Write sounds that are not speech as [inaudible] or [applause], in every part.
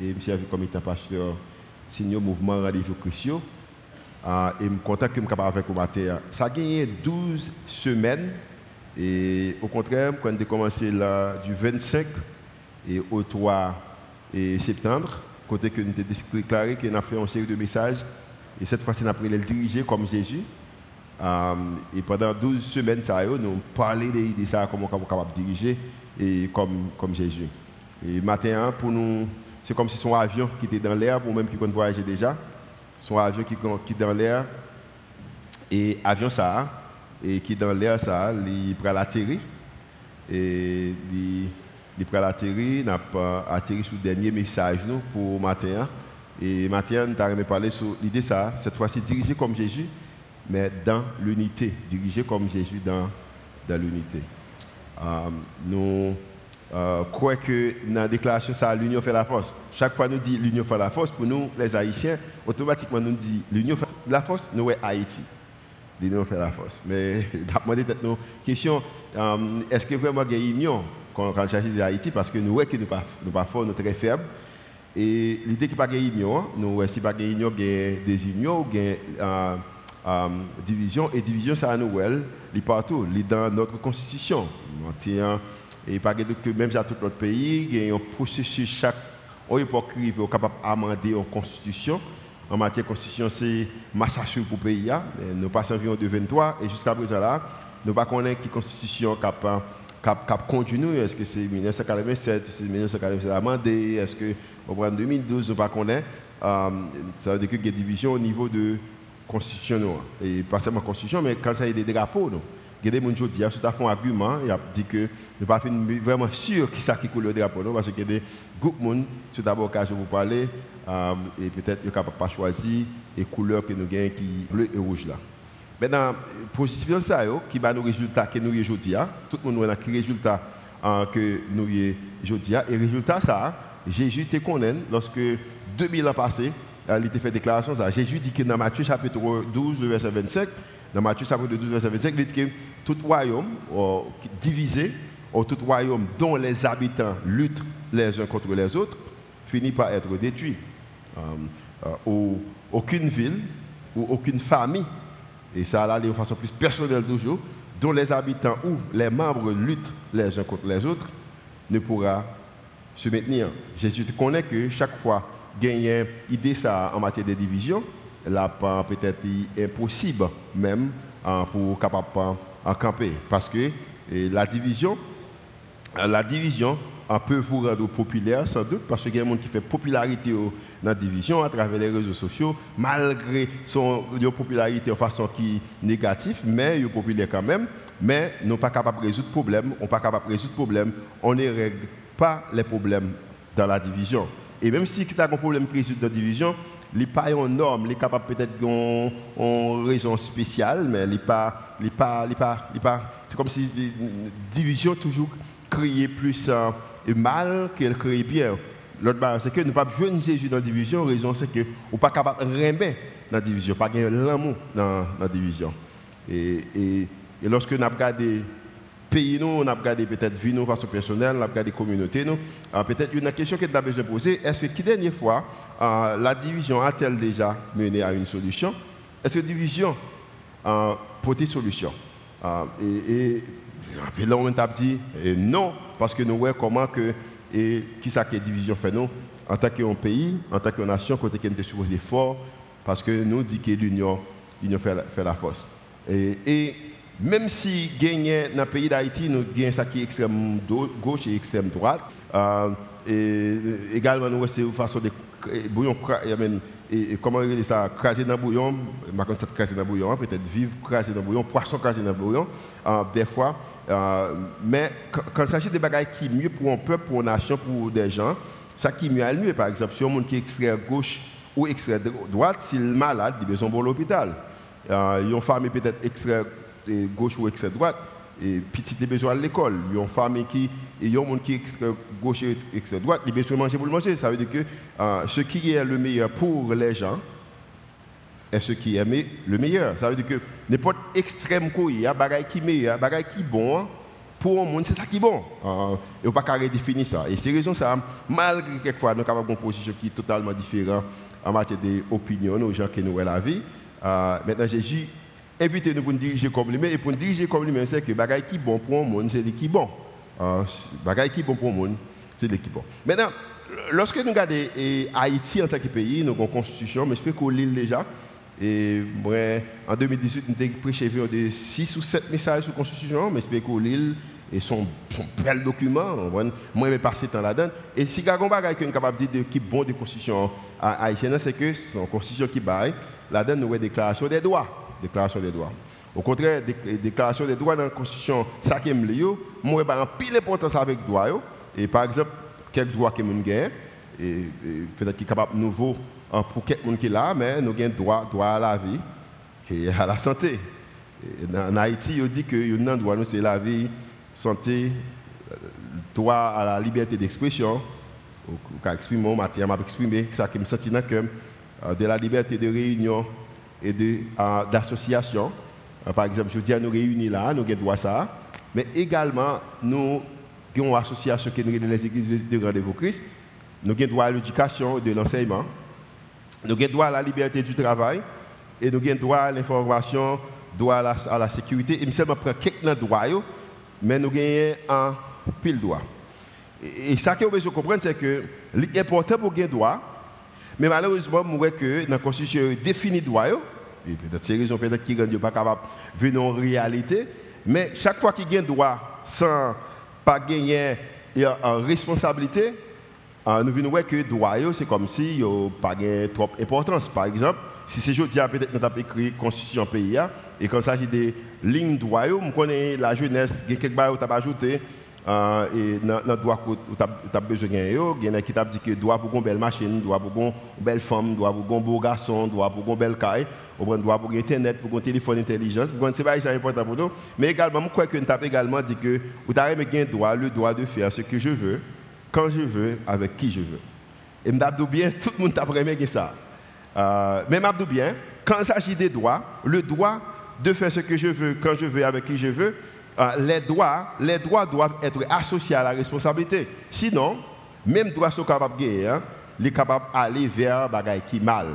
Et je suis comme étant pasteur senior mouvement Rendez-vous Christian. Euh, et suis capable avec vous matin. Ça a gagné 12 semaines. Et au contraire, quand j'ai commencé là, du 25 et au 3 et septembre, côté que nous avons déclaré qu'on a fait une série de messages. Et cette fois-ci, nous avons le diriger comme Jésus. Euh, et pendant 12 semaines, ça, nous avons parlé de, de ça, comment on est capable de diriger et comme, comme Jésus. Et matin, pour nous, c'est comme si son avion qui était dans l'air, ou même qui compte voyager déjà, son avion qui, est dans l'air, et avion ça, et qui est dans l'air ça, il prend l'atterrir, et il prend l'atterrir, n'a pas atterri sur le dernier message nous, pour matin. Et matin, nous avons parlé sur l'idée ça, cette fois-ci dirigé comme Jésus, mais dans l'unité, dirigé comme Jésus dans, dans l'unité. Euh, nous euh, croyons que dans la déclaration, ça, l'union fait la force. Chaque fois nous dit l'union fait la force, pour nous, les Haïtiens, automatiquement nous dit l'union fait la force, nous, est Haïti. L'union fait la force. Mais [laughs] demandé nos question, euh, est-ce que vraiment il y une union quand, quand s'agit Haïti Parce que nous que nous ne sommes pas forts, nous sommes très faibles. Et l'idée qu'il n'y a pas de union, nous, si pas de des unions, il y a euh, division. Et division, ça nous, il partout, il dans notre constitution. Et pas que même dans tout notre pays, il y a un processus chaque on est capable d'amender une constitution. En matière de constitution, c'est Massachusetts pour le pays. Nous passons environ de 23 et jusqu'à présent là, nous ne connaissons pas qui constitution capable cap, cap continue, est-ce que c'est 1947, c'est 1947 amendé, est-ce que au 2012, nous pas. Euh, ça veut dire qu'il y a des divisions au niveau de constitution, et pas seulement constitution, mais quand ça y a des drapeaux, nous. Il y a des gens qui ont fait un argument, il a dit que nous ne pas vraiment sûr qui ça qui coule le drapeau, parce qu'il y a des groupes de gens, d'abord que je vous parler, euh, et peut-être qu'ils ne peuvent pas choisir les couleurs que nous avons qui bleu et rouge. Maintenant, pour ça, qui va nous résultats que nous avons aujourd'hui, tout le monde a qui résultat euh, que nous avons aujourd'hui, et résultat ça, Jésus te connaît lorsque 2000 ans passés, euh, il a fait déclaration ça. Jésus dit que dans Matthieu chapitre 12, verset 25, dans Matthieu chapitre 12, verset 25, il dit que tout royaume divisé, ou tout royaume dont les habitants luttent les uns contre les autres, finit par être détruit. Euh, euh, aucune ville ou aucune famille, et ça là de façon plus personnelle toujours, dont les habitants ou les membres luttent les uns contre les autres, ne pourra se maintenir. Jésus connaît que chaque fois gagner idée ça en matière de division, là peut-être impossible même hein, pour capable en camper. Parce que la division la division peut vous rendre populaire sans doute parce qu'il y a des gens qui fait popularité dans la division à travers les réseaux sociaux malgré son popularité en façon qui négative mais il est populaire quand même. Mais nous pas capables de résoudre problème on pas capable de résoudre problème on ne règle pas les problèmes dans la division. Et même si tu as un problème qui résulte dans la division n'est pas une norme, il est capable peut-être une raison spéciale, mais il n'est pas, pas, pas, c'est comme si une division toujours créait plus euh, mal qu'elle créait bien. L'autre c'est que nous ne pas jouer Jésus dans la division, la raison c'est que nous pas capable de remettre dans la division, pas gagner l'amour dans la division. Et, et, et lorsque nous avons regardé pays, nous, on peut-être vie, nous, façon personnelle, on a regardé communauté, nous. Peut-être une question que tu as besoin de poser, est-ce que, qui dernière fois, euh, la division a-t-elle déjà mené à une solution? Est-ce que la division euh, pour des solutions euh, Et, et là, on a dit non, parce que nous voyons comment que, et qui ça que division fait nous, en tant qu'un pays, en tant qu'une nation, côté qu'on était supposé fort, parce que nous dit que l'union, fait, fait, la force. Et, et même si gagner dans le pays d'Haïti, nous gagnons ça qui est extrême gauche et extrême droite. Euh, et également, nous avons une façon de bouillon, et, comment on ça, craser dans le bouillon, je sais craser dans le bouillon, peut-être vivre craser dans le bouillon, poisson craser dans le bouillon, euh, des fois. Euh, mais quand il s'agit de choses qui mieux pour un peuple, pour une nation, pour des gens, ça qui mieux à mieux, par exemple, si un monde qui est extrait gauche ou extrait droite, s'il est malade, il a besoin de l'hôpital. Euh, une famille peut-être extrait gauche ou extrême droite, et petit a besoin à l'école. Il y a une famille qui, il y a un monde qui est gauche et extrême droite, il a besoin de manger pour le manger. Ça veut dire que euh, ce qui est le meilleur pour les gens est ce qui est le meilleur. Ça veut dire que n'importe extrême quoi, il y a des qui meilleur, des qui bon pour un monde, c'est ça qui est bon. Euh, et on ne redéfinir ça. Et c'est raison ça, malgré quelquefois, nous avons une position qui est totalement différente en matière d'opinion, aux gens qui nous la vie. Euh, maintenant, Jésus invite nous pour nous diriger comme lui Et pour nous diriger comme lui c'est que les qui bon pour un monde, c'est les qui bon. Euh, les qui bon pour un monde, c'est les qui bon. Maintenant, lorsque nous regardons Haïti en tant que pays, nous avons une constitution, mais je peux qu'on l'île déjà. Et moi, en 2018, nous avons prêché de 6 ou 7 messages sur la Constitution, mais j'espère que l'île et son, son bel document. Moi, je passé temps là-dedans. Et si il y a un bagage qui est capable de dire qui est bon de Constitution haïtienne, c'est que une Constitution qui baille. Là-dedans, nous avons une déclaration des droits. Déclaration des droits. Au contraire, la déclaration des droits dans la Constitution, ça qui est lieu, moi, je un pile avec les droits. Et par exemple, quel droit que nous et, peut-être qu'il est capable de nouveau pour quelqu'un qui est là, mais nous avons droit, droit à la vie et à la santé. En Haïti, on dit que avons droit, c'est la vie, santé, droit à la liberté d'expression. Quand exprimer m'a exprimé ça qui me sentit le euh, de la liberté de réunion et d'association. Euh, par exemple, je dis à nous réunir là, nous avons droit à ça. Mais également, nous avons une association qui nous les églises de rendez-vous Christ. Nous avons droit à l'éducation et de l'enseignement. Nous avons droit à la liberté du travail et nous avons droit à l'information, droit à la, sécurité. Et je prend quelques droits, mais nous avons un pile droit. Et, ça que vous devez comprendre, c'est que l'important pour gagner droit, mais malheureusement, je vois que dans la Constitution, définit droit, et peut-être c'est raison peut-être qui ne pas capable de venir en réalité, mais chaque fois qu'il gagne droit sans pas gagner en responsabilité, ah, nous venons voir que droit, c'est comme si il pas trop d'importance. Par exemple, si c'est jeudi, peut-être nous avons écrit Constitution pays, et quand il s'agit des lignes droit, nous connaissons la jeunesse, quelques choses que ajouté. Euh, et dans le droit que tu as besoin de il y en a qui t'a dit que droit pour une belle machine, droit pour une belle femme, droit pour un beau garçon, droit pour une belle caille, droit pour internet, pour un téléphone intelligent. C'est pas important pour nous. Mais également, je crois que tu as également dit que tu as le droit, le droit de faire ce que je veux quand je veux, avec qui je veux. Et je bien, tout le monde t'a que ça. Euh, mais je bien, quand il s'agit des droits, le droit de faire ce que je veux, quand je veux, avec qui je veux, les, droits, les droits doivent être associés à la responsabilité. Sinon, même droits sont capables de gagner, hein, les capables d'aller vers des qui mal.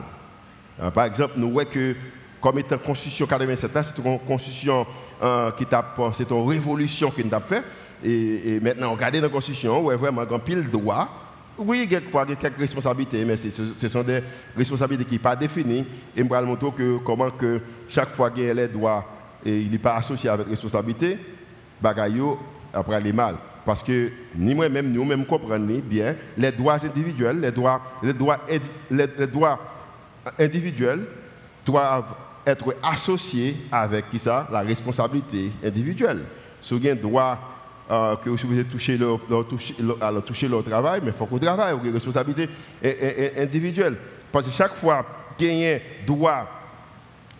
Euh, par exemple, nous voyons que, comme étant Constitution 87, c'est une Constitution euh, qui tape, c'est une révolution qui nous a fait. Et, maintenant, regardez la Constitution, où est vraiment un pile de droits. Oui, il y a quelques responsabilités, mais ce sont des responsabilités qui ne sont pas définies. Et je vais montrer comment que chaque fois qu'il y a les droits, et il n'est pas associé avec responsabilité, bagayo après les mal. Parce que ni moi-même, nous-mêmes comprenons bien les droits individuels, les droits, les droits, individuels doivent être associés avec qui ça, la responsabilité individuelle. Si vous avez un droit euh, que vous leur, toucher, leur, toucher leur travail, mais il faut qu'on travaille, vous avez responsabilité individuelle. Parce que chaque fois qu'il y a un droit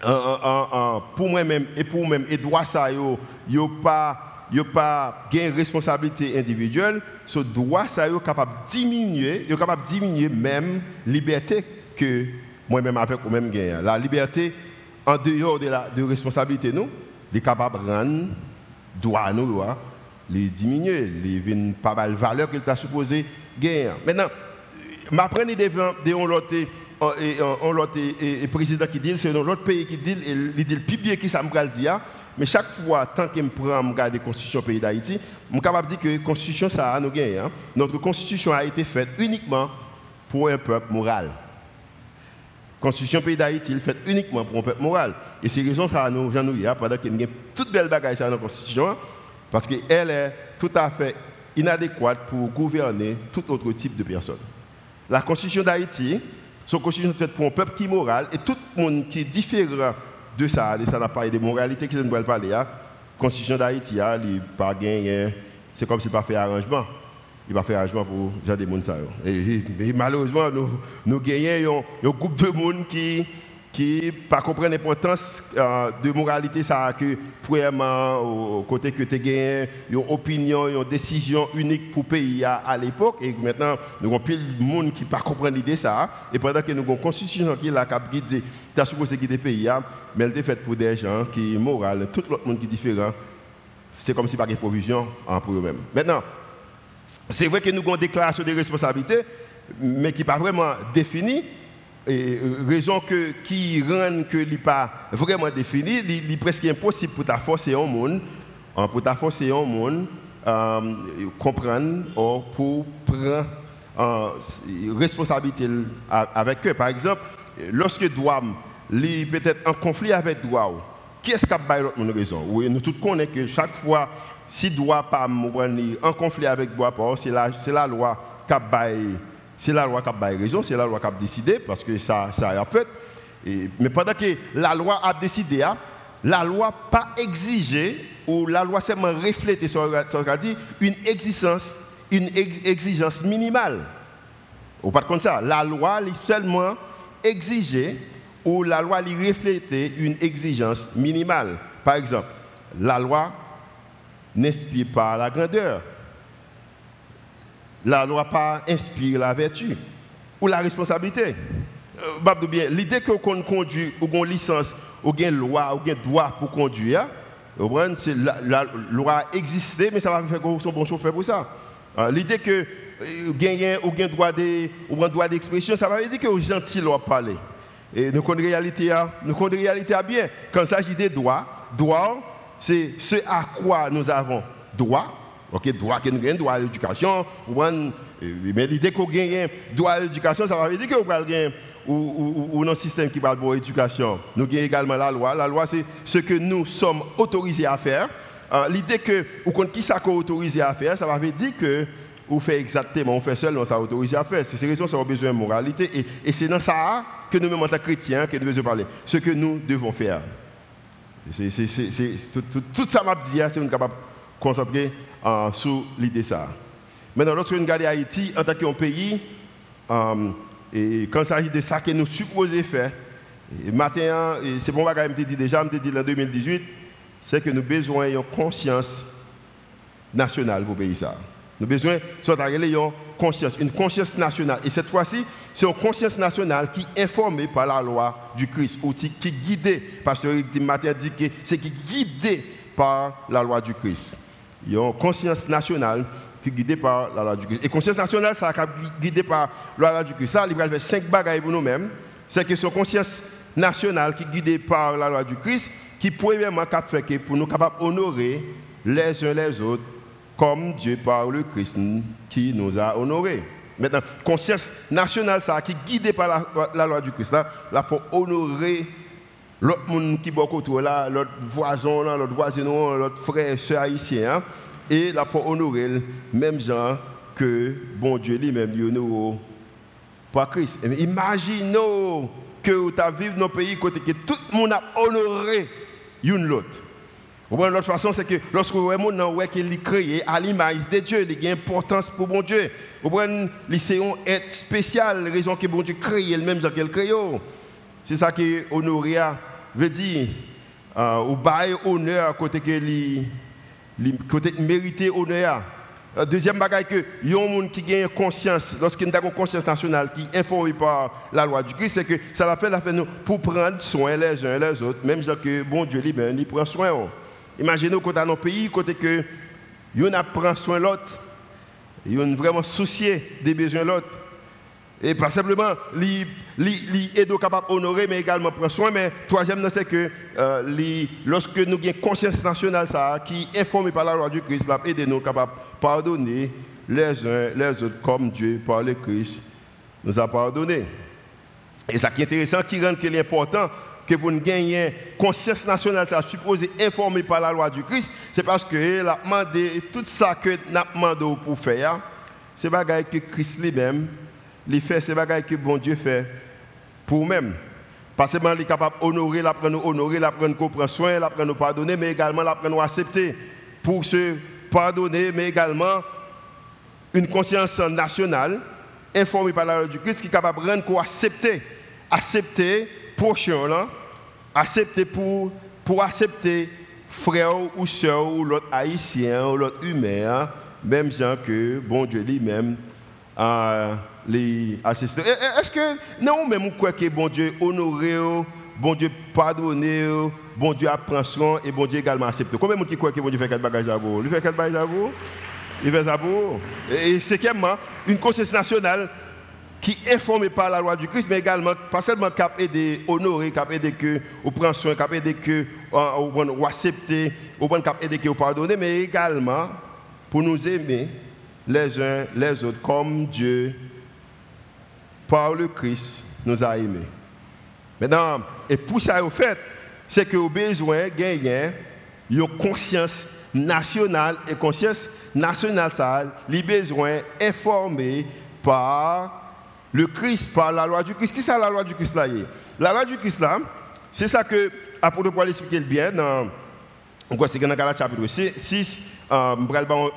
pour moi-même et pour moi-même, et droit ça, yo, yo pas pas une responsabilité individuelle, ce droit ça est capable de diminuer, est capable diminuer même liberté que moi-même avec ou même gagne. La liberté en dehors de la de responsabilité nous, est capable de rendre droit nous les diminuer, les pas mal valeur qu'il t'a supposé gagner. Maintenant, m'apprendre devant de on l'autre et, président qui dit, c'est l'autre pays qui dit, il dit le plus bien qui ça me dit mais chaque fois, tant que je prends regarde la constitution pays d'Haïti, je suis capable de dire que la constitution, ça a nous gagné. Hein. Notre constitution a été faite uniquement pour un peuple moral. La constitution pays d'Haïti est faite uniquement pour un peuple moral. Et c'est raison ça nous, j'en nous pendant qu'il y toute belle bagaille dans la constitution, parce qu'elle est tout à fait inadéquate pour gouverner tout autre type de personne. La constitution d'Haïti, une constitution faite pour un peuple qui est moral, et tout le monde qui est différent de ça, de ça n'a pas de moralité qui nous parler. La constitution d'Haïti, il pas c'est comme s'il pas fait arrangement. Il va faire arrangement pour gens des gens. Et, et, malheureusement, nous, nous gagnons un groupe de monde qui qui pas comprendre l'importance euh, de moralité ça que premièrement au côté que tu as une opinion une décision unique pour le pays à, l'époque et maintenant nous avons plus de monde qui pas l'idée ça et pendant que nous avons une constitution qui est là qui dit tu supposé guider pays mais elle est faite pour des gens qui moraux tout le monde qui est différent c'est comme si pas de provision pour eux-mêmes. Maintenant, c'est vrai que nous avons une déclaration de responsabilité, mais qui n'est pas vraiment définie. Euh, raison que, qui rend que n'est pas vraiment définie, il est presque impossible pour ta forcer un monde, hein, pour ta forcer un monde, euh, comprendre ou pour prendre euh, responsabilité avec eux. Par exemple, lorsque est peut-être en conflit avec Douam, qui est-ce qui a l'autre raison? Nous tous connaissons que chaque fois, si Douam pas en conflit avec Douam, c'est la, la loi qui a c'est la loi qui a raison, c'est la loi qui a décidé, parce que ça, ça a fait. mais pendant que la loi a décidé, hein, la loi pas exigé, ou la loi seulement reflété sur ce dit, une exigence, une exigence minimale. Ou pas comme ça, la loi seulement exigée ou la loi lui reflétait une exigence minimale. Par exemple, la loi n'inspire pas la grandeur. La loi pas inspire la vertu ou la responsabilité. Euh, l'idée qu'on conduit ou qu'on licence ou une loi ou un droit pour conduire, c'est la, loi existait, mais ça va faire qu'on soit bon chauffeur pour ça. Euh, l'idée que euh, gagner ou un droit de, ou droit d'expression, ça va dire que aux gentils doivent parler. Et nous connaissons réalité, nous connaissons la réalité bien. Quand il s'agit des droits, droits, c'est ce à quoi nous avons droit. Ok, droit que nous avons droit à l'éducation. Mais l'idée qu'on gagne droit à l'éducation, ça veut dire que nous avons ou, système qui parle de l'éducation. Nous avons également la loi. La loi, c'est ce que nous sommes autorisés à faire. Euh, l'idée que, ou qui ça autorisé à faire, ça veut dire que ou fait exactement, on fait seul, on s'est autorisé à faire. C'est ces raisons, ça a besoin de moralité. Et, c'est dans ça que nous, mêmes en tant que chrétiens, que nous devons parler. Ce que nous devons faire. C'est, tout, ça m'a dit, hein, c'est nous capable de concentrer euh, sur l'idée ça. Maintenant, lorsque nous regardons Haïti, en tant qu'un pays, euh, et quand il s'agit de ça que nous supposons faire, et matin, c'est bon, je me dit déjà, je me dit en 2018, c'est que nous avons besoin d'une conscience nationale pour payer ça. Nous avons besoin de conscience, une conscience nationale. Et cette fois-ci, c'est une conscience nationale qui est informée par la loi du Christ, ou qui est guidée, parce que matin dit que c'est qui est guidé par la loi du Christ. Il y a une conscience nationale qui est guidée par la loi du Christ. Et conscience nationale, ça est guidée par la loi du Christ. Ça, il va faire cinq bagages pour nous-mêmes. C'est que cette conscience nationale qui est guidée par la loi du Christ, qui premièrement fait pour nous capables d'honorer les uns les autres comme Dieu par le Christ qui nous a honorés. Maintenant, conscience nationale, ça, qui est guidée par la, loi du Christ, là, il faut honorer l'autre monde qui est autour là, l'autre voisin, l'autre voisin, l'autre frère, soeur haïtien, hein. et là, faut honorer même gens que bon Dieu lui-même, honore par Christ. Imaginez que tu vivre dans un pays côté que tout le monde a honoré une l'autre. L'autre façon, c'est que lorsque vous voyez qu'il est créé à l'image de Dieu, il a une importance pour bon Dieu. Vous voyez, c'est être spécial, la raison que bon Dieu crée le même genre qu'il crée. C'est ça que honoria veut dire. Euh, ou bail honneur côté que li, côté mériter honneur. Euh, deuxième bagage que y a un monde qui a conscience, lorsqu'il a une conscience nationale qui est informé par la loi du Christ, c'est que ça va faire la nous pour prendre soin les uns les autres, même genre que bon Dieu lui-même, prend soin. Imaginez quand dans nos pays, côté que yon prend soin l'autre, yon vraiment soucié des besoins de l'autre. Et pas simplement li li capable d'honorer mais également prendre soin mais troisième c'est que euh, lorsque nous avons conscience nationale ça qui est informé par la loi du Christ l'a aider nous capable pardonner les uns les autres comme Dieu par le Christ nous a pardonné. Et ça qui est intéressant qui rend que l'important que pour nous gagner conscience nationale, ça supposé informé par la loi du Christ, c'est parce que la tout ça que nous demandé pour faire, c'est bagaille que Christ lui-même, il fait, c'est bagaille que bon Dieu fait pour nous-mêmes. Pas seulement il est capable d'honorer, l'apprendre nous honorer, l'apprendre nous prendre soin, l'apprendre nous pardonner, mais également l'apprendre nous accepter pour se pardonner, mais également une conscience nationale informée par la loi du Christ qui est capable de rendre accepter, accepter prochain accepter pour, accepter frère ou soeur ou l'autre haïtien ou l'autre humain, hein. même gens que bon Dieu lui-même les assisté. Est-ce que non, même quoi que bon Dieu honoré bon Dieu pardonner, bon Dieu apprend soin et bon Dieu également accepter. Combien de monde qui croit que bon Dieu fait quelque bagages à vous? Il fait quelque bagages à vous? Il fait ça pour vous? Et cinquièmement, une conscience nationale qui est formée par la loi du Christ, mais également, pas seulement capable d'aider, honorer, capable d'aider que, ou prendre soin, capable d'aider que, ou accepter, ou capable d'aider que, ou pardonner, mais également pour nous aimer les uns les autres comme Dieu, par le Christ, nous a aimés. Maintenant, et pour ça, au fait, c'est que au besoin gagner une conscience nationale et conscience nationale, les besoins informés par le Christ, par la loi du Christ. Qui c'est la loi du Christ là La loi du Christ là, c'est ça que l'apôtre Paul expliquer bien dans, c'est dans Galates chapitre 6, euh,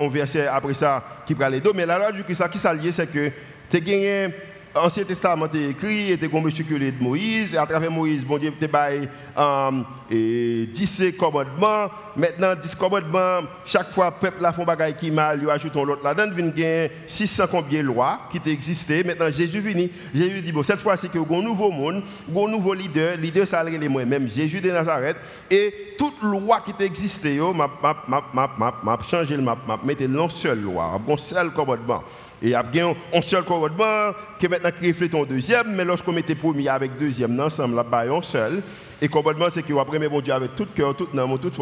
on verset après ça qui prend les deux, mais la loi du Christ qui s'allie, c'est que tu as Ancien Testament est écrit, était comme circulé de Moïse, et à travers Moïse, bon Dieu bail um, et 10 commandements. Maintenant, 10 commandements, chaque fois le peuple a fait bagaille qui mal, il ajoute l'autre là-dedans, il y a 600 combien de lois qui existaient. Maintenant, Jésus vient, Jésus dit, bon, cette fois, c'est que un nouveau monde, un nouveau leader, leader, ça les moi-même, Jésus de Nazareth, et toute loi qui existait, m'a changé, m'a mis une seule loi, un seul commandement. Et il y a un seul commandement qui maintenant qui reflète un deuxième, mais lorsqu'on mettait premier avec deuxième ensemble, là, bas un seul. Et commandement, c'est qu'on après bon Dieu avec tout cœur, toute âme, toute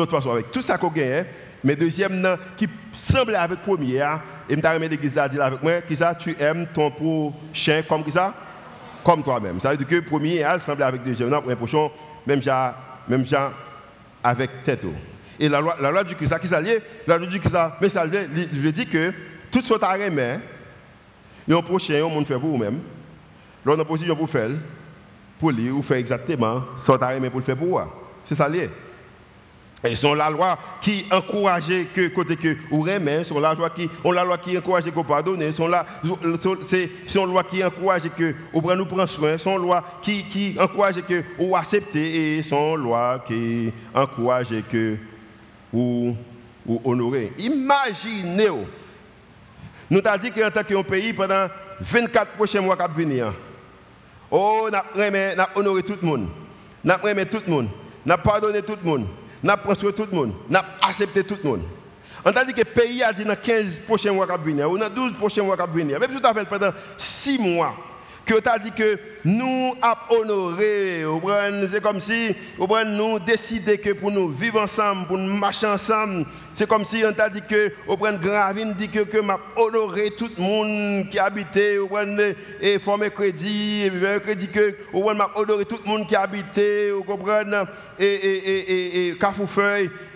de toute façon, avec tout ça qu'on gagne, mais deuxième qui semble avec premier, hein. et je vais l'église à dire avec moi, qui tu aimes ton prochain comme ça? Comme toi-même. Ça veut dire que premier, semble avec deuxième, pour prochain, même genre, même genre avec tête. Et la loi, la loi du Christ, qui s'allie, la loi du Christ, mais ça veut dire que tout ce que tu as aimé, il y a un prochain, on fait pour vous-même. L'on a position pour faire, pour lui, ou faire exactement ce que tu pour le faire pour vous. C'est ça lié. Et sont la loi qui encourage que côté que ou remet, sont la loi qui on la loi qui encourage que pardonner, sont la c'est son loi qui encourage que ou nous prendre soin, son loi qui qui encourage que ou accepter et son loi qui encourage que ou ou honorer. Imaginez nous avons dit qu'en tant qu'un pays, pendant 24 prochains mois qui venir, oh, nous avons honoré tout le monde. Nous avons aimé tout le monde. Nous avons pardonné tout le monde. Nous avons construit tout le monde. Nous avons accepté tout le monde. On a dit que le pays a dit dans 15 prochains mois qui venir, ou dans 12 prochains mois qui venir. Même tout à fait pendant 6 mois que tu as dit que nous avons honoré. C'est comme si nous décidé que pour nous vivre ensemble, pour nous marcher ensemble, c'est comme si on t'a dit que Gravine dit que, que m'a honoré tout le monde qui habitait, et formé crédit, crédit que m'a honoré tout le monde qui habitait, et et et et,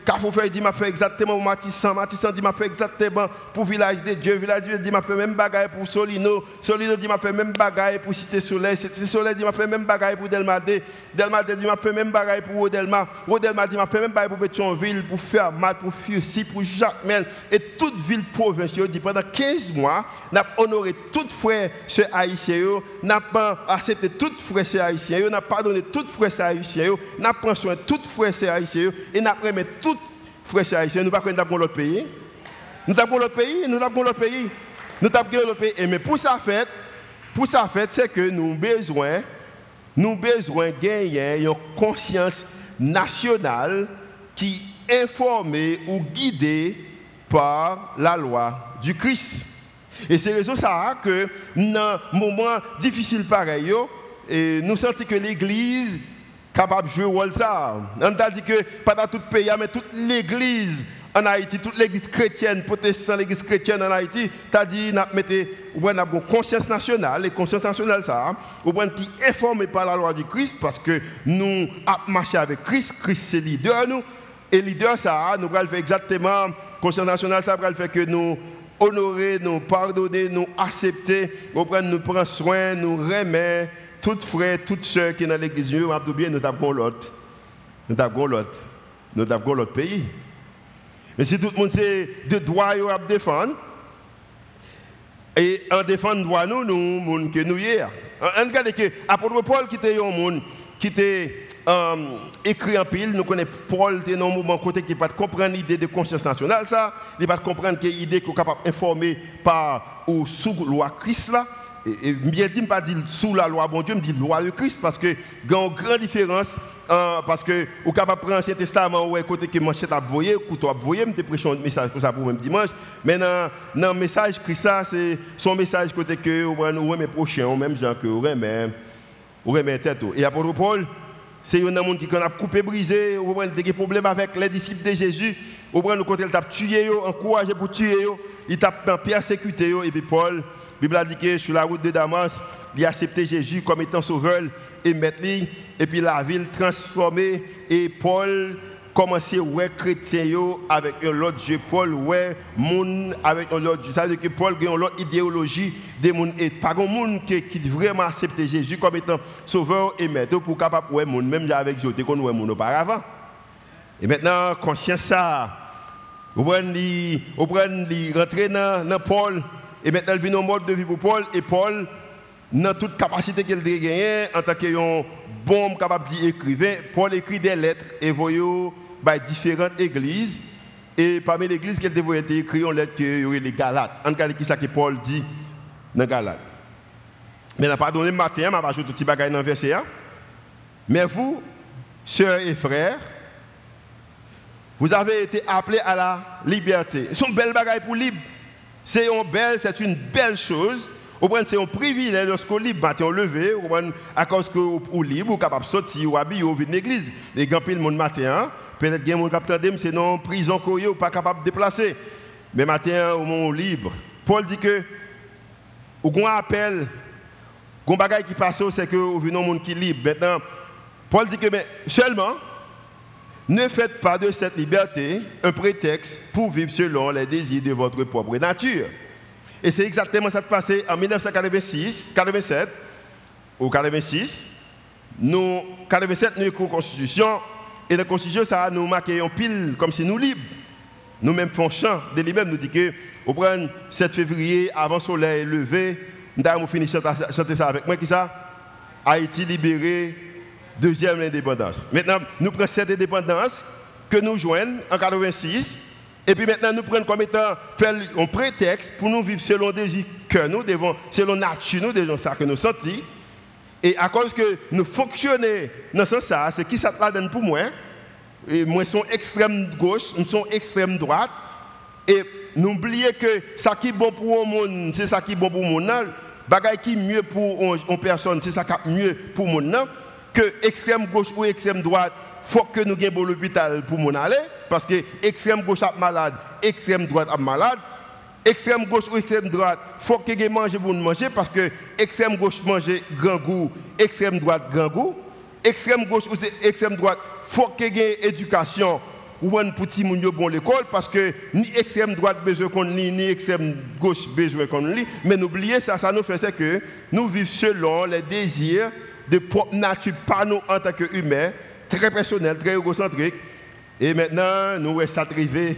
Cafoufeuille Carrefour dit m'a fait exactement pour Matissan, Matissan dit m'a fait exactement pour Village de Dieu, Village de Dieu dit m'a fait même bagaille pour Solino, Solino dit m'a fait même bagaille pour Cité Soleil, Cité Soleil dit m'a fait même bagaille pour Delmadé, Delmadé dit m'a fait même bagaille pour Odelma, Odelma dit m'a fait même bagaille pour Pétionville, pour Fermat, pour Fursi, pour Jacquemelle et toute ville provinciale dit pendant 15 mois, n'a honoré tout frère ce haïtien, n'a pas accepté tout frère ce haïtien, n'a pardonné tout frère ce haïtien, n'a pris soin tout frère ce haïtien et n'a remis tout frères haïtiens, nous ne pouvons pas l'autre pays. Nous avons l'autre pays, nous avons l'autre pays. Nous avons l'autre pays. Mais pour ça fait, pour ça fait, c'est que nous avons besoin, nous de gagner une conscience nationale qui est informée ou guidée par la loi du Christ. Et c'est raison ça que dans un moment difficile pareil, nous sentons que l'Église capable de jouer rôle ça. On a dit que pas dans tout le pays, mais toute l'église en Haïti, toute l'église chrétienne, protestante, l'église chrétienne en Haïti, tu as dit, nous avons une conscience nationale, et conscience nationale, ça, ou bien qui est formée par la loi du Christ, parce que nous avons marché avec Christ, Christ c'est leader, nous, et leader, ça, nous allons faire exactement, conscience nationale, ça va faire que nous honorer, nous pardonner, nous accepter, nous prendre soin, nous remettre, tout frère, toutes sœurs qui sont dans l'église, nous avons bien, nous avons l'autre. Nous avons l'autre. Nous avons l'autre pays. Mais si tout le monde sait de droit à défendre, et en défendre droit nous, nous, nous que nous hier. En regarde que apôtre Paul qui était un monde qui était euh, écrit en pile, nous connaissons Paul était dans un moment côté qui pas comprendre l'idée de conscience nationale ça, il pas comprendre que l'idée qu'on est capable d'informer par ou sous loi Christ là et, bien dit, pas sous la loi, bon Dieu, me dit loi de Christ, parce que y a une grande différence, hein, parce que vous capable prendre l'Ancien Testament, où côté que manchette a voyé, couteau a voyé, me prêcher un message pour ça pour même dimanche, mais dans, le message Christ, ça, c'est son message côté que vous aimez prochain, même gens que vous aimez, vous aimez tête. Et apôtre Paul, c'est un monde qui a coupé, brisé, avez des problèmes avec les disciples de Jésus, vous avez côté, il t'a tué, encouragé pour tuer, il t'a persécuté, et puis Paul, Bible a dit que sur la route de Damas, il a accepté Jésus comme étant sauveur et maître. Et puis la ville transformée et Paul commençait à voir chrétien avec un autre Dieu. Paul ouais monde avec un autre Dieu. Ça veut dire que Paul a une autre idéologie des monde et pas un monde qui, qui vraiment accepté Jésus comme étant sauveur et maître pour capable ouais même avec Dieu qu'on ouais monde auparavant. Et maintenant conscience ça vous prenez rentrer dans, dans Paul et maintenant, il vient au mode de vie pour Paul. Et Paul, dans toute capacité qu'il a gagnée, en tant qu'un bon capable d'écrivain, Paul écrit des lettres et voyez par différentes églises. Et parmi les églises qu'il devait écrire, une lettre que y les Galates. En cas qui ça que Paul dit dans Galates. Mais n'a pardonné matin, je vais ajouter un petit bagage dans le verset. Mais vous, sœurs et frères, vous avez été appelés à la liberté. C'est une belle bagaille pour libre. C'est une belle, c'est une belle chose. C'est un privilège lorsque vous libre, matin levé, à cause que vous libre, vous capable de sortir ou habiller ou venir l'église. Et quand le monde matin, hein, peut-être que vous capable c'est non prison que vous pas capable de déplacer. Mais matin, au monde libre. Paul dit que, ou qu'on appelle, qu'on qui passe, c'est que vous venez au monde qui est libre. Maintenant, Paul dit que seulement, ne faites pas de cette liberté un prétexte pour vivre selon les désirs de votre propre nature. Et c'est exactement ça qui passé en 1986, 87 ou 86. Nous, 87, nous avons une constitution. Et la constitution, ça nous marque en pile comme si nous libres. Nous-mêmes faisons chant de lui-même, nous dit que au 7 février, avant le soleil levé, nous avons fini de chanter ça avec moi, qui ça? Haïti libéré, deuxième indépendance. Maintenant, nous prenons cette indépendance que nous joignons en 86, et puis maintenant nous prenons comme étant un prétexte pour nous vivre selon des que nous devons, selon nature, nous devons ça que nous sentons. Et à cause que nous fonctionnons dans ce sens, c'est qui ça donne pour moi? Et moi, suis extrême gauche, nous sommes extrême droite. Et n'oubliez que ça qui est bon pour le monde, c'est ça qui est bon pour le monde. Bagaille qui est mieux pour une personne, c'est ça qui est mieux pour le monde que extrême gauche ou extrême droite, faut que nous ayons l'hôpital pour mon aller, parce que extrême gauche est malade, extrême droite est malade. Extrême gauche ou extrême droite, faut que nous manger pour nous manger, parce que extrême gauche mange grand goût, extrême droite grand goût. Extrême gauche ou extrême droite, faut que nous éducation ou un petit moun bon l'école parce que ni extrême droite besoin qu'on ni ni extrême gauche besoin qu'on lit mais n'oubliez ça ça nous fait c'est que nous vivons selon les désirs de propre nature, pas nous en tant qu'humains, très personnel, très égocentrique. Et maintenant, nous sommes arrivés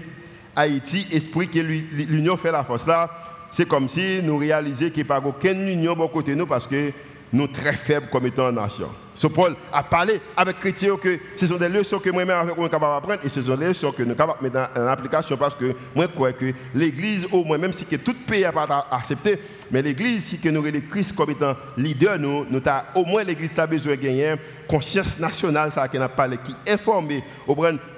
à Haïti, esprit que l'union fait la force là. C'est comme si nous réalisions qu'il n'y a pas aucune union de côté nous parce que nous sommes très faibles comme étant nation. Ce Paul a parlé avec les chrétiens que ce sont des leçons que moi-même avec moi capable d'apprendre et ce sont des leçons que nous de mettre en application parce que moi je crois que l'Église, au moins, même si que tout pays n'a pas accepté, mais l'Église, si que nous avons Christ comme étant leader, nous, nous au moins l'Église a besoin de gagner conscience nationale, ça qui n'a pas qui est informée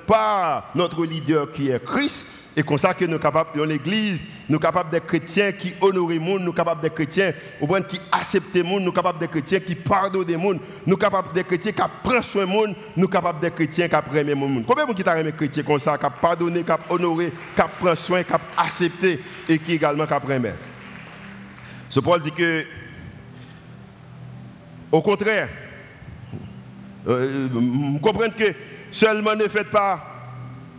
par notre leader qui est Christ et comme ça que nous sommes capables, dans l'Église, nous sommes capables d'être chrétiens qui honorent le monde, nous sommes capables d'être chrétiens qui acceptent le monde, nous sommes capables d'être chrétiens qui pardonnent le monde, nous sommes capables d'être chrétiens qui prennent soin du monde, nous sommes capables d'être chrétiens qui prennent le monde. Combien de gens qui chrétiens comme ça, qui pardonné, qui honoré, qui prennent soin, qui accepté et qui également qui prennent Ce Paul dit que, au contraire, euh, vous comprenez que seulement ne faites pas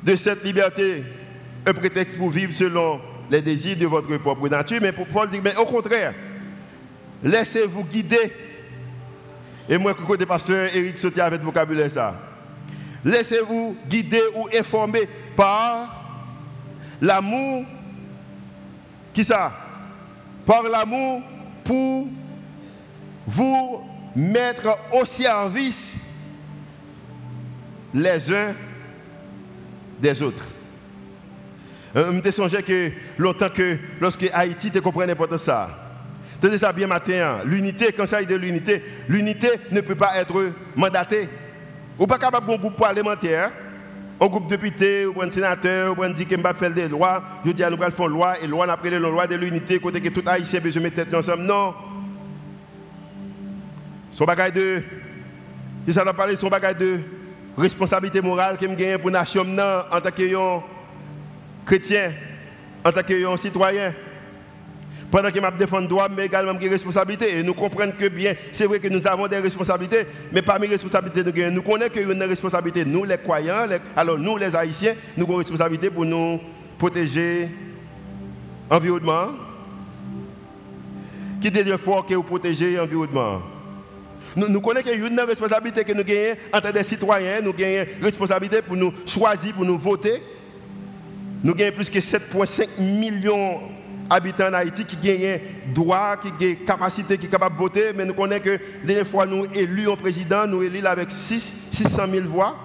de cette liberté un prétexte pour vivre selon les désirs de votre propre nature, mais pour Paul mais au contraire, laissez-vous guider. Et moi, côté pasteur Eric Sauté avec vocabulaire ça. Laissez-vous guider ou informer par l'amour. Qui ça? Par l'amour pour vous mettre au service les uns des autres. Je me songé que longtemps que lorsque Haïti te comprenait pas de ça, Tenez ça bien matin. Hein. L'unité, quand ça de l'unité, l'unité ne peut pas être mandatée. Ou pas capable d'un groupe parlementaire, un groupe de députés, ou un sénateur, ou un dit qu'il va faire des lois, je dis à nous faire une loi, et loi après la loi de l'unité, côté que tout haïtien besoin de mettre ensemble. Non. Son bagage de. Si ça n'a parlé, son bagage de responsabilité morale que je pour la nation en tant que chrétien, en tant que citoyen. Pendant que je défends droit, mais également des responsabilités. Et nous comprenons que bien, c'est vrai que nous avons des responsabilités, mais parmi les responsabilités, nous, nous connaissons qu'il y a une responsabilité. Nous, les croyants, alors nous, les haïtiens, nous avons une responsabilité pour nous protéger l'environnement. Qui est fort que pour protéger l'environnement nous, nous connaissons une responsabilité que nous avons en tant que citoyens, nous avons une responsabilité pour nous choisir, pour nous voter. Nous avons plus que 7,5 millions habitants en Haïti qui gagnent droit, qui ont capacité, qui sont capables de voter, mais nous connaissons que la dernière fois nous élus un président, nous élus avec 6, 600 000 voix,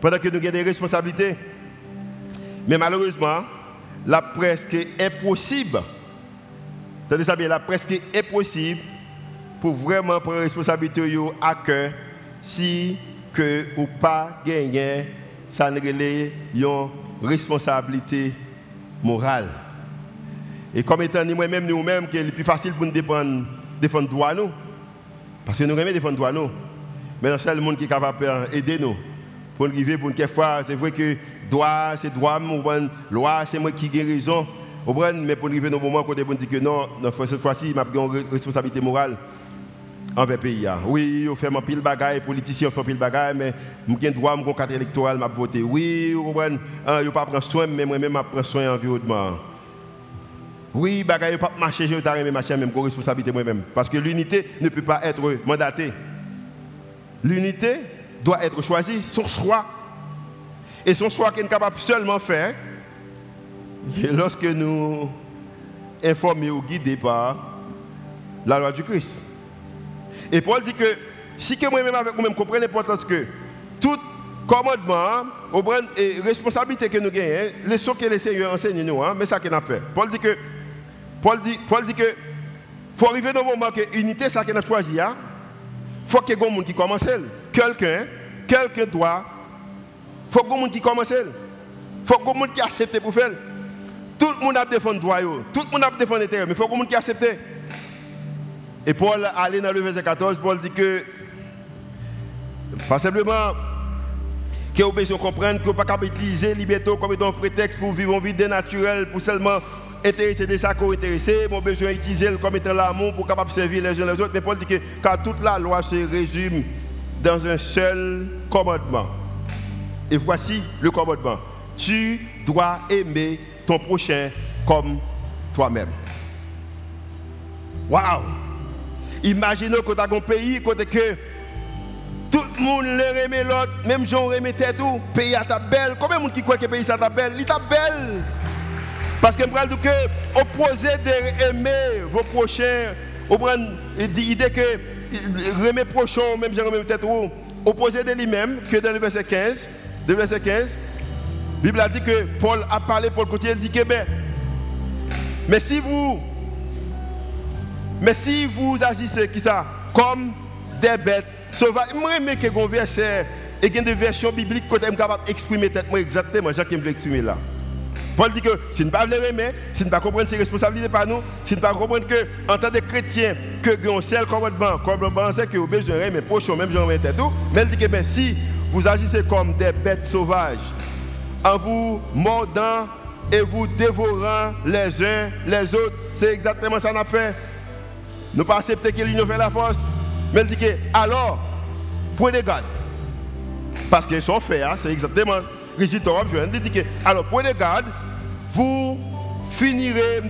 pendant que nous avons des responsabilités. Mais malheureusement, la presque impossible, Attendez ça bien, la presque impossible pour vraiment prendre responsabilité à cœur si que ou pas gagner ça ne une responsabilité morale. Et comme étant nous-mêmes, nous-mêmes, le plus facile pour nous défendre, défendre droit nous. Parce que nous aimons défendre droit nous. Mais c'est le monde qui est capable d'aider nous. Pour nous arriver, pour nous fois, c'est vrai que droit, c'est droit, loi, c'est moi qui ai raison. Mais pour nous arriver dans le moment où on dit que non, cette fois-ci, a une responsabilité morale envers pays. Oui, on fait un pile bagaille, les politiciens font pile bagaille, mais j'ai droit, mon carte électorale, m'a voté. Oui, on ne hein, pas prendre soin, mais moi-même, je prends soin de l'environnement. Oui, bagaille, pas marcher, je vais marcher, même responsabilité moi-même. Parce que l'unité ne peut pas être mandatée. L'unité doit être choisie, son choix. Et son choix qu'il est capable seulement faire lorsque nous informés ou guidés par la loi du Christ. Et Paul dit que si que moi-même avec vous-même comprenez l'importance que tout commandement et responsabilité que nous gagnons, les choses que les Seigneur enseigne nous, hein, mais ça qu'il a fait. Paul dit que Paul dit, Paul dit que faut arriver dans le moment que l'unité, ça qu'il a choisi, il hein. faut qu'il y ait un monde qui commence. Quelqu'un, quelqu'un doit, faut qu'il y ait un monde qui commence. faut qu'il y ait un monde qui accepte pour faire. Tout le monde a défendu droit, tout le monde a défendu l'intérieur, mais il faut qu'il y ait un monde qui accepte. Et Paul, allé dans le verset 14, Paul dit que, pas simplement, que vous besoin comprendre que vous ne pouvez pas utiliser liberté comme étant un prétexte pour vivre une vie dénaturelle, pour seulement intéresser des sacs intéressés, mon besoin d'utiliser comme étant l'amour pour capable servir les uns les autres. Mais Paul dit que car toute la loi se résume dans un seul commandement. Et voici le commandement. Tu dois aimer ton prochain comme toi-même. Waouh! Imaginez que un pays côté que tout le monde le remet l'autre, même gens remettent tout, pays à ta belle. Combien de monde qui croit que le pays à ta belle? Il est belle. Parce que je que opposé d'aimer vos prochains, l'idée que remet prochain, même gens remet tête ou opposé de lui-même, que dans le verset 15, le verset 15, la Bible a dit que Paul a parlé le côté, il dit que ben, mais si vous mais si vous agissez comme des bêtes sauvages, je me que un verset et des versions bibliques que je suis capable d'exprimer exactement ce que je exprimer là. Paul dit que si nous ne pas remettre, si nous ne pas comprendre ses responsabilités par nous, si nous ne pas comprendre que en tant que chrétien, que nous seul commandement, commandement c'est que vous avez besoin de remettre prochain, même j'en remets tout, mais il dit que ben, si vous agissez comme des bêtes sauvages, en vous mordant et vous dévorant les uns les autres, c'est exactement ça qu'on a fait. Nous pas accepter que l'union fait la force. Mais il dit que, alors, garde. Parce qu'ils sont faits, hein, c'est exactement résultat. Il dit que, alors, prenez garde, vous finirez,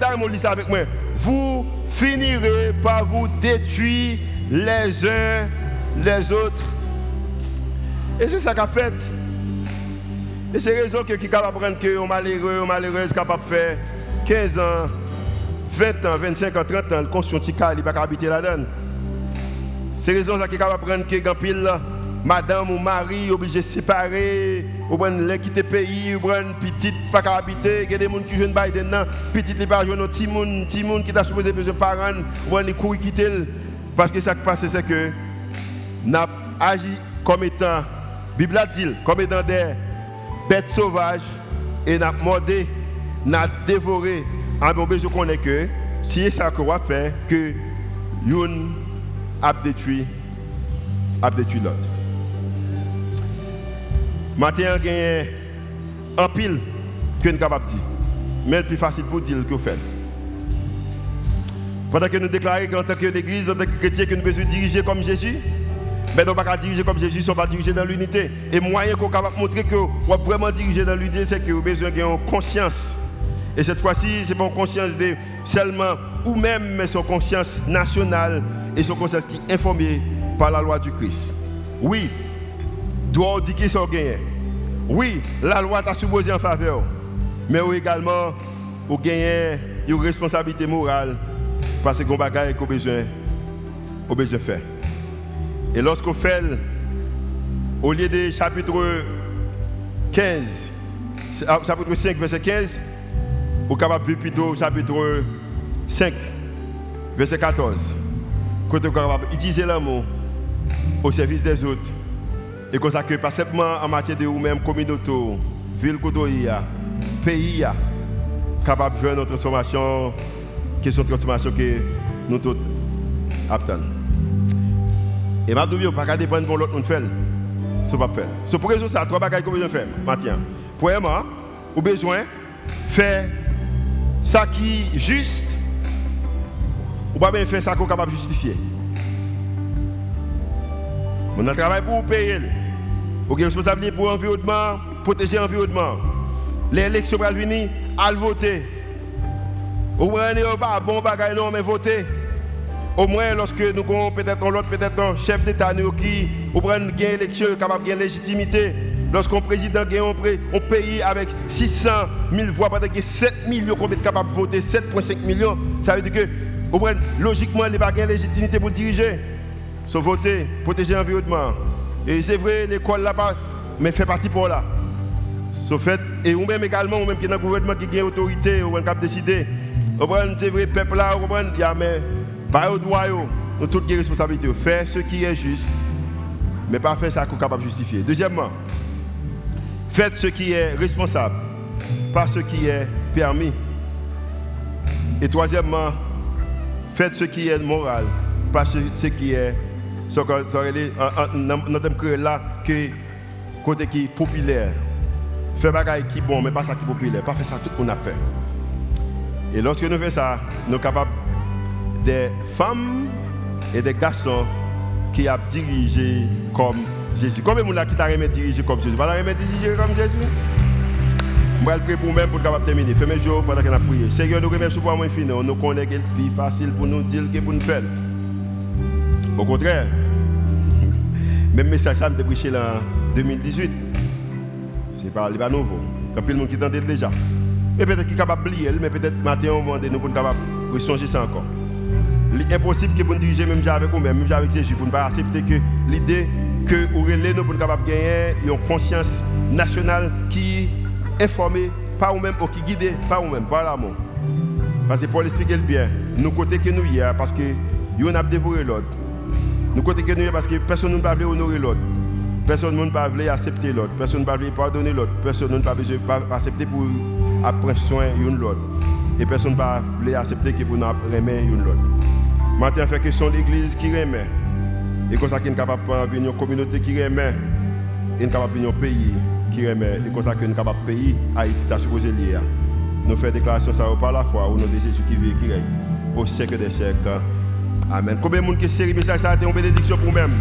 ça avec moi, vous finirez par vous détruire les uns les autres. Et c'est ça qu'a fait. Et c'est raison que qui capable prendre que malheureux, malheureuse capable de faire 15 ans 20 ans, 25 ans, 30 ans, le conscient il ne pas habiter là-dedans. C'est raison ça qui capable prendre que pile madame ou mari obligé de séparer, ou prendre les pays, ou prendre petite pas habiter, il y a des gens qui jouent Biden non, petite les pas jouer petit monde, petit monde qui t'a supposé besoin de parents, ou prendre les courir quitter parce que ça qui passe c'est que n'a agi comme étant Bible dit comme étant des bêtes sauvages et n'a mordé, n'a dévoré. En besoin qu'on est que si c'est ça qu'on va faire que une a détruit a détruit l'autre. Maintenant, il y a un pile que nous sommes capables de dire. Mais c'est plus facile pour dire que faites. Pendant que nous déclarons qu'en tant qu'église, en tant que chrétien, que nous devons diriger comme Jésus, mais nous ne pouvons pas diriger comme Jésus, nous ne pas diriger dans l'unité. Et moyen qu'on capable montrer que vous vraiment diriger dans l'unité, c'est que vous avez besoin d'avoir conscience. Et cette fois-ci, ce n'est pas une conscience de seulement ou même, mais son conscience nationale et son conscience qui est informée par la loi du Christ. Oui, doit dire qu'ils sont gagnés. Oui, la loi t'a supposé en faveur. Mais également, vous gagnez une responsabilité morale parce qu'on a besoin, besoin de faire. Et lorsqu'on fait, au lieu de chapitre 15, ah, chapitre 5, verset 15, est capable vivre plutôt chapitre 5, verset 14. Côté capable d'utiliser l'amour au service des autres. Et que pas simplement en matière de vous-même, communauté, ville, pays, capable de faire notre transformation, qui est une transformation que nous tous attendons. Et ma douille, pas dépendre de l'autre monde fait. Ce pas faire. C'est pour résoudre ça, trois bagages que vous besoin faire, Mathieu. Premièrement, vous avez besoin de faire ça qui est juste, ou pas bien faire ça qu'on est capable de justifier. On a travail pour payer. Responsabilité pour l'environnement, protéger l'environnement. L'élection va venir, à voter. Au moins, n'est pas bon bagage, non, mais voter. Au moins, lorsque nous avons peut-être l'autre, peut-être un chef d'État qui prend une élection, capable de légitimité. Lorsqu'un président gagne un pays avec 600 000 voix, peut-être que 7 millions qui sont capables de voter, 7,5 millions, ça veut dire que, logiquement, il n'y a pas de légitimité pour diriger. Sauf voter, protéger l'environnement. Et c'est vrai, l'école là-bas, mais fait partie pour là. Et ou même également, ou même qui est dans le gouvernement qui a autorité, ou qui a décidé. C'est vrai, peuple là, il y a mais, pas au droit, nous toutes les responsabilités. Faire ce qui est juste, mais pas faire ça qu'on est capable de justifier. Deuxièmement, faites ce qui est responsable, pas ce qui est permis. Et troisièmement, faites ce qui est moral, pas ce qui est ça là que côté qui est populaire. Faire bagaille qui bon, mais pas ça qui est populaire. Pas faire ça tout qu'on a fait. Et lorsque nous faisons ça, nous sommes capables des femmes et des garçons qui ont dirigé comme Jésus. Combien de gens qui t'a dirigé comme Jésus? Pas dirigé comme Jésus? Je vais prier pour nous-mêmes pour capable terminer. Fais mes jours pendant qu'on a prié. Seigneur, nous remercions pour moi fini. Nous connaissons qu'il est facile pour nous dire que pour nous faire. Au contraire, même message ça me prêché en 2018. C'est pas, pas nouveau. Quand il qui déjà. Et peut-être qu'il est capable d'oublier, mais peut-être matin au moment nous sommes capables de changer ça encore. C'est impossible que nous diriger même avec nous-mêmes, même avec Jésus, pour ne pas accepter que l'idée que nous nous pour capable de gagner une conscience nationale qui est informée par nous-mêmes ou qui guidée par nous-mêmes, par l'amour. Parce que pour l'expliquer bien, nous côté que nous y parce que nous avons dévoré l'autre. Nous côté que nous parce que personne ne peut honorer l'autre. Personne ne peut accepter l'autre. Personne ne peut pardonner l'autre. Personne ne peut accepter pour prendre soin de l'autre. Et personne ne peut accepter que pour nous remettre l'autre. Maintenant, fait question l'église qui remet. Et comme ça, qui est capable de venir une communauté qui remet. Et capable de venir un pays qui remet. Et comme ça, qui est capable de payer Haïti, tu supposé lier. Nous faisons déclaration ça par la foi au nom de Jésus qui vit qui règne au siècle des siècles. Amen. Combien de monde qui série message ça a été une bénédiction pour nous-mêmes.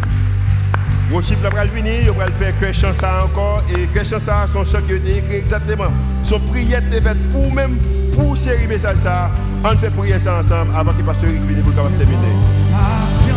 Worship là va venir, on va faire que chant ça encore et que chant ça son chant qui a été écrit exactement. Son prière est faite pour même pour série message ça. On fait prier ça ensemble avant que pasteur vienne pour terminer.